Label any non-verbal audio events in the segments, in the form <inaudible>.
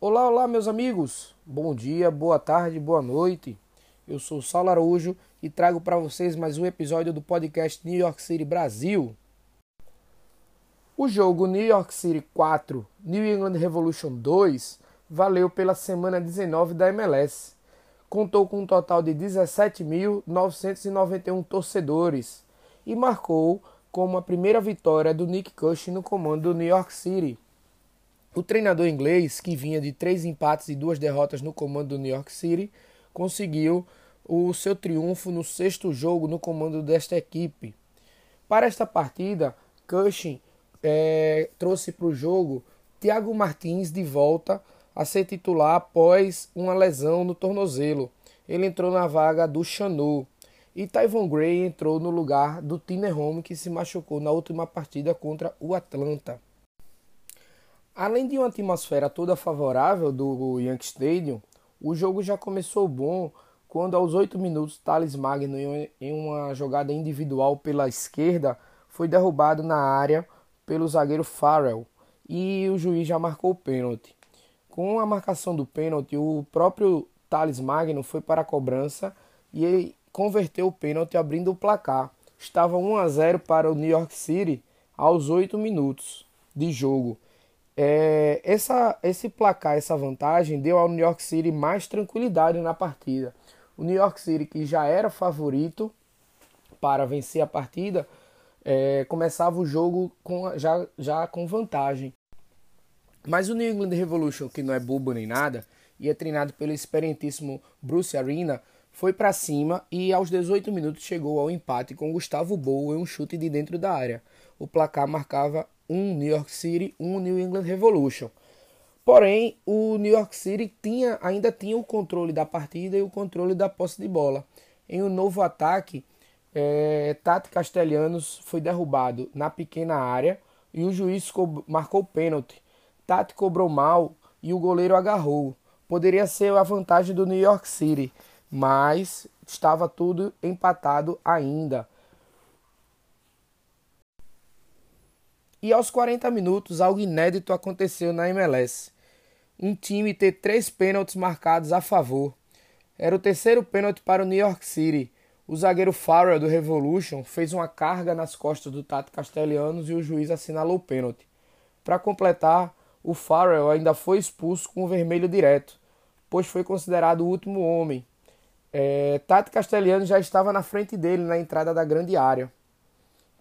Olá, olá, meus amigos. Bom dia, boa tarde, boa noite. Eu sou Saulo Araújo e trago para vocês mais um episódio do podcast New York City Brasil. O jogo New York City 4, New England Revolution 2 valeu pela semana 19 da MLS. Contou com um total de 17.991 torcedores e marcou como a primeira vitória do Nick Cushing no comando do New York City. O treinador inglês, que vinha de três empates e duas derrotas no comando do New York City, conseguiu o seu triunfo no sexto jogo no comando desta equipe. Para esta partida, Cushing é, trouxe para o jogo Thiago Martins de volta a ser titular após uma lesão no tornozelo. Ele entrou na vaga do Chanu. E Tyvon Gray entrou no lugar do Tiner Home, que se machucou na última partida contra o Atlanta. Além de uma atmosfera toda favorável do Yankee Stadium, o jogo já começou bom quando aos 8 minutos Thales Magno em uma jogada individual pela esquerda foi derrubado na área pelo zagueiro Farrell e o juiz já marcou o pênalti. Com a marcação do pênalti, o próprio Thales Magno foi para a cobrança e converteu o pênalti abrindo o placar. Estava 1 a 0 para o New York City aos 8 minutos de jogo. É, essa, esse placar, essa vantagem, deu ao New York City mais tranquilidade na partida. O New York City, que já era favorito para vencer a partida, é, começava o jogo com, já, já com vantagem. Mas o New England Revolution, que não é bobo nem nada, e é treinado pelo experientíssimo Bruce Arena, foi para cima e aos 18 minutos chegou ao empate com Gustavo Bow em um chute de dentro da área. O placar marcava um New York City, um New England Revolution. Porém, o New York City tinha, ainda tinha o controle da partida e o controle da posse de bola. Em um novo ataque, é, Tati Castelhanos foi derrubado na pequena área e o juiz marcou pênalti. Tati cobrou mal e o goleiro agarrou. Poderia ser a vantagem do New York City, mas estava tudo empatado ainda. E aos 40 minutos, algo inédito aconteceu na MLS. Um time ter três pênaltis marcados a favor. Era o terceiro pênalti para o New York City. O zagueiro Farrell do Revolution fez uma carga nas costas do Tato Castelhanos e o juiz assinalou o pênalti. Para completar, o Farrell ainda foi expulso com o vermelho direto, pois foi considerado o último homem. É, Tato Castelhanos já estava na frente dele na entrada da grande área.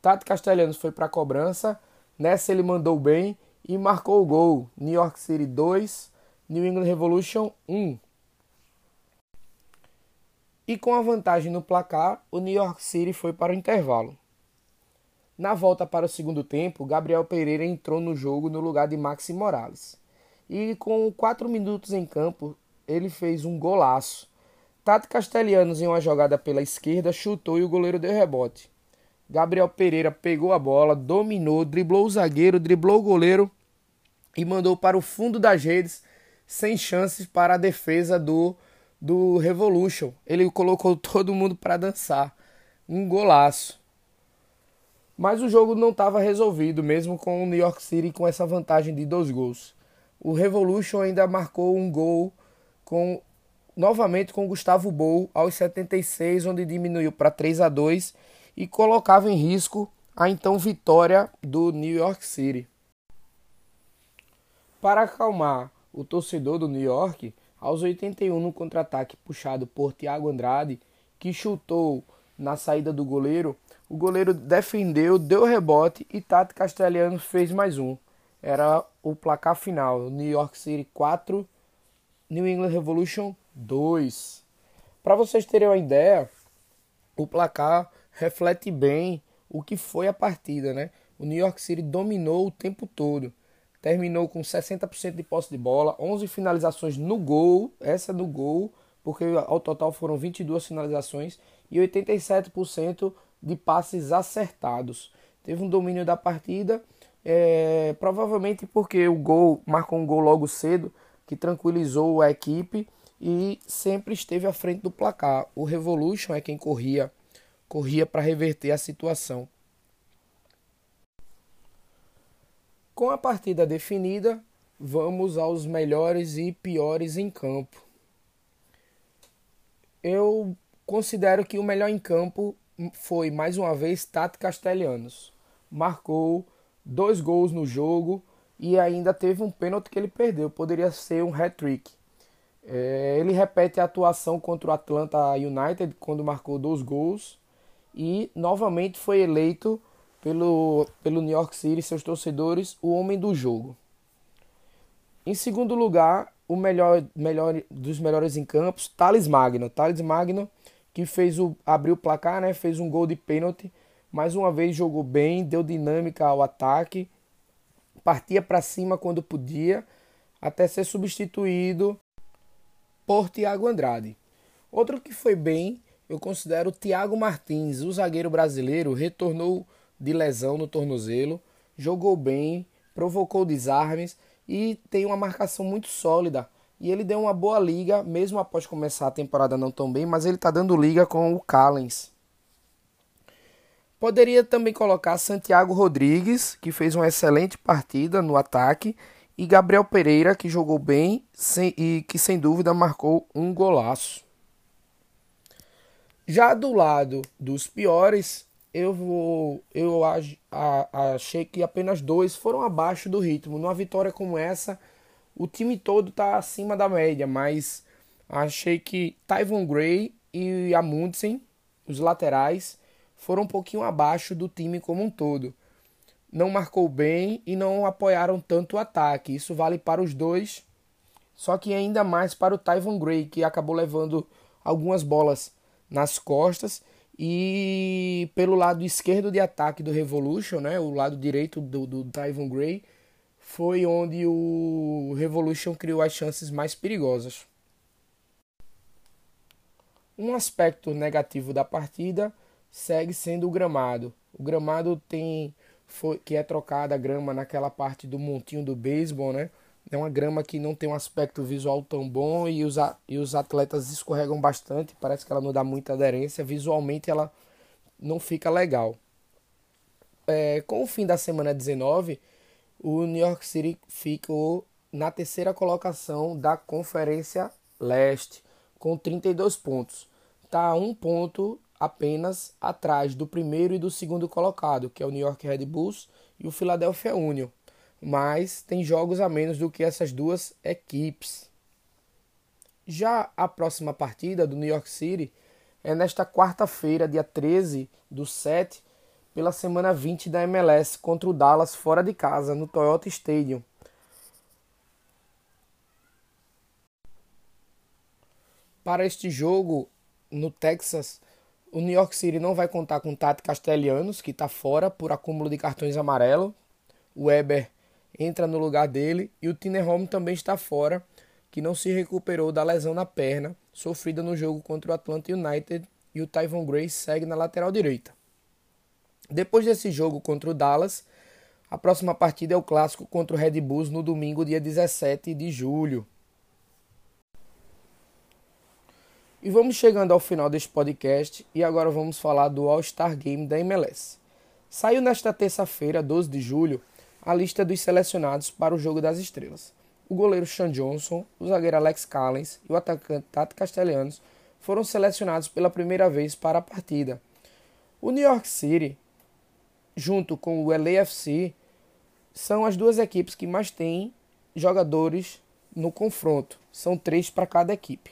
Tato Castelhanos foi para a cobrança Nessa ele mandou bem e marcou o gol. New York City 2, New England Revolution 1. E com a vantagem no placar, o New York City foi para o intervalo. Na volta para o segundo tempo, Gabriel Pereira entrou no jogo no lugar de Maxi Morales. E com 4 minutos em campo, ele fez um golaço. Tato Castelhanos, em uma jogada pela esquerda, chutou e o goleiro deu rebote. Gabriel Pereira pegou a bola, dominou, driblou o zagueiro, driblou o goleiro e mandou para o fundo das redes, sem chances para a defesa do, do Revolution. Ele colocou <laughs> todo mundo para dançar. Um golaço. Mas o jogo não estava resolvido, mesmo com o New York City com essa vantagem de dois gols. O Revolution ainda marcou um gol com novamente com Gustavo Bou aos 76, onde diminuiu para 3 a 2 e colocava em risco a então vitória do New York City. Para acalmar o torcedor do New York, aos 81 no contra-ataque puxado por Thiago Andrade, que chutou na saída do goleiro, o goleiro defendeu, deu rebote e Tati Castelhanos fez mais um. Era o placar final, New York City 4, New England Revolution 2. Para vocês terem uma ideia, o placar reflete bem o que foi a partida, né? O New York City dominou o tempo todo. Terminou com 60% de posse de bola, 11 finalizações no gol, essa no gol, porque ao total foram 22 finalizações e 87% de passes acertados. Teve um domínio da partida, é, provavelmente porque o gol marcou um gol logo cedo, que tranquilizou a equipe e sempre esteve à frente do placar. O Revolution é quem corria corria para reverter a situação. Com a partida definida, vamos aos melhores e piores em campo. Eu considero que o melhor em campo foi mais uma vez Tati Castelhanos. Marcou dois gols no jogo e ainda teve um pênalti que ele perdeu. Poderia ser um hat-trick. É, ele repete a atuação contra o Atlanta United quando marcou dois gols e novamente foi eleito pelo, pelo New York City e seus torcedores o homem do jogo. Em segundo lugar, o melhor, melhor dos melhores em campos, Thales Magno. Thales Magno que fez o abriu o placar, né? Fez um gol de pênalti. Mais uma vez jogou bem, deu dinâmica ao ataque, partia para cima quando podia, até ser substituído por Thiago Andrade. Outro que foi bem, eu considero Thiago Martins, o zagueiro brasileiro, retornou de lesão no tornozelo, jogou bem, provocou desarmes e tem uma marcação muito sólida e ele deu uma boa liga, mesmo após começar a temporada não tão bem, mas ele está dando liga com o Callens. Poderia também colocar Santiago Rodrigues, que fez uma excelente partida no ataque, e Gabriel Pereira, que jogou bem e que sem dúvida marcou um golaço. Já do lado dos piores, eu vou, eu achei que apenas dois foram abaixo do ritmo. Numa vitória como essa, o time todo está acima da média, mas achei que Tyvon Gray e Amundsen, os laterais, foram um pouquinho abaixo do time como um todo. Não marcou bem e não apoiaram tanto o ataque. Isso vale para os dois, só que ainda mais para o Tyvon Gray, que acabou levando algumas bolas nas costas e pelo lado esquerdo de ataque do Revolution, né, o lado direito do, do Tyvon Gray, foi onde o Revolution criou as chances mais perigosas. Um aspecto negativo da partida segue sendo o gramado. O gramado tem foi, que é trocada a grama naquela parte do montinho do beisebol, né? É uma grama que não tem um aspecto visual tão bom e os, e os atletas escorregam bastante. Parece que ela não dá muita aderência. Visualmente ela não fica legal. É, com o fim da semana 19, o New York City ficou na terceira colocação da Conferência Leste, com 32 pontos. Está um ponto apenas atrás do primeiro e do segundo colocado, que é o New York Red Bulls e o Philadelphia Union. Mas tem jogos a menos do que essas duas equipes. Já a próxima partida do New York City é nesta quarta-feira, dia 13 do 7, pela semana 20 da MLS contra o Dallas fora de casa, no Toyota Stadium. Para este jogo no Texas, o New York City não vai contar com Tati Castellanos, que está fora por acúmulo de cartões amarelo. O Weber entra no lugar dele e o Tiner Home também está fora, que não se recuperou da lesão na perna sofrida no jogo contra o Atlanta United e o Tyvon Gray segue na lateral direita. Depois desse jogo contra o Dallas, a próxima partida é o clássico contra o Red Bulls no domingo, dia 17 de julho. E vamos chegando ao final deste podcast e agora vamos falar do All-Star Game da MLS. Saiu nesta terça-feira, 12 de julho, a lista dos selecionados para o Jogo das Estrelas. O goleiro Sean Johnson, o zagueiro Alex Callens e o atacante Tato Castellanos foram selecionados pela primeira vez para a partida. O New York City junto com o LAFC, são as duas equipes que mais têm jogadores no confronto. São três para cada equipe.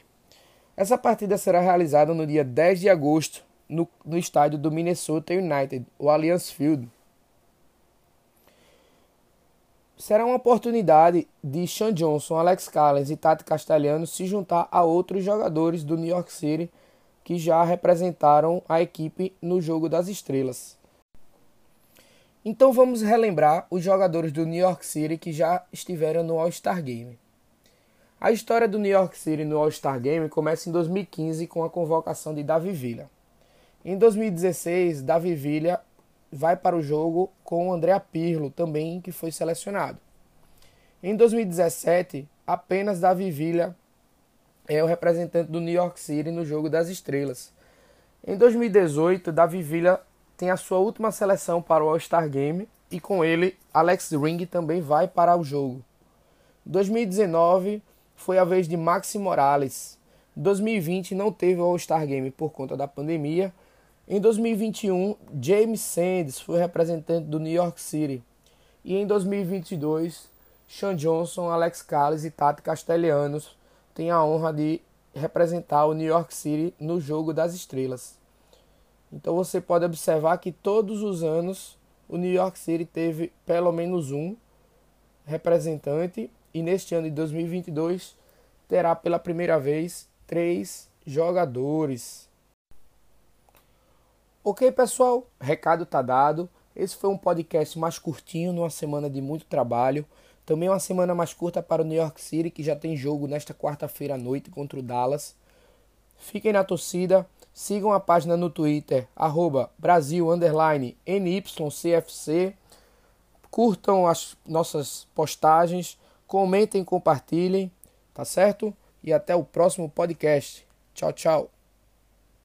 Essa partida será realizada no dia 10 de agosto no, no estádio do Minnesota United, o Allianz Field. Será uma oportunidade de Sean Johnson, Alex Callens e Tati Castellanos se juntar a outros jogadores do New York City que já representaram a equipe no Jogo das Estrelas. Então vamos relembrar os jogadores do New York City que já estiveram no All-Star Game. A história do New York City no All-Star Game começa em 2015 com a convocação de Davi Villa. Em 2016, Davi Villa vai para o jogo com o André Pirlo, também que foi selecionado. Em 2017, apenas Davi Villa é o representante do New York City no jogo das estrelas. Em 2018, Davi Villa tem a sua última seleção para o All-Star Game e com ele Alex Ring também vai para o jogo. 2019 foi a vez de Maxi Morales. 2020 não teve o All-Star Game por conta da pandemia. Em 2021, James Sands foi representante do New York City. E em 2022, Sean Johnson, Alex Calles e Tati Castellanos têm a honra de representar o New York City no Jogo das Estrelas. Então você pode observar que todos os anos o New York City teve pelo menos um representante e neste ano de 2022 terá pela primeira vez três jogadores. Ok, pessoal? Recado tá dado. Esse foi um podcast mais curtinho, numa semana de muito trabalho. Também uma semana mais curta para o New York City, que já tem jogo nesta quarta-feira à noite contra o Dallas. Fiquem na torcida, sigam a página no Twitter, arroba. Curtam as nossas postagens, comentem, compartilhem, tá certo? E até o próximo podcast. Tchau, tchau.